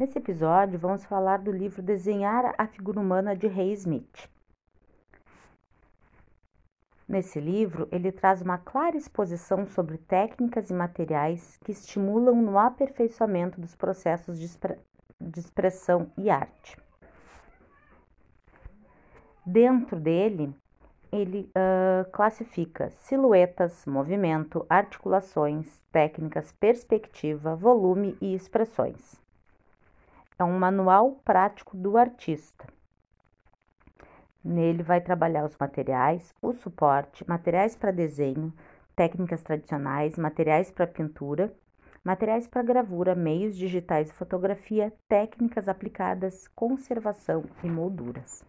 Nesse episódio, vamos falar do livro Desenhar a Figura Humana de Ray Smith. Nesse livro, ele traz uma clara exposição sobre técnicas e materiais que estimulam no aperfeiçoamento dos processos de, de expressão e arte. Dentro dele, ele uh, classifica silhuetas, movimento, articulações, técnicas, perspectiva, volume e expressões. É um manual prático do artista. Nele vai trabalhar os materiais, o suporte, materiais para desenho, técnicas tradicionais, materiais para pintura, materiais para gravura, meios digitais de fotografia, técnicas aplicadas, conservação e molduras.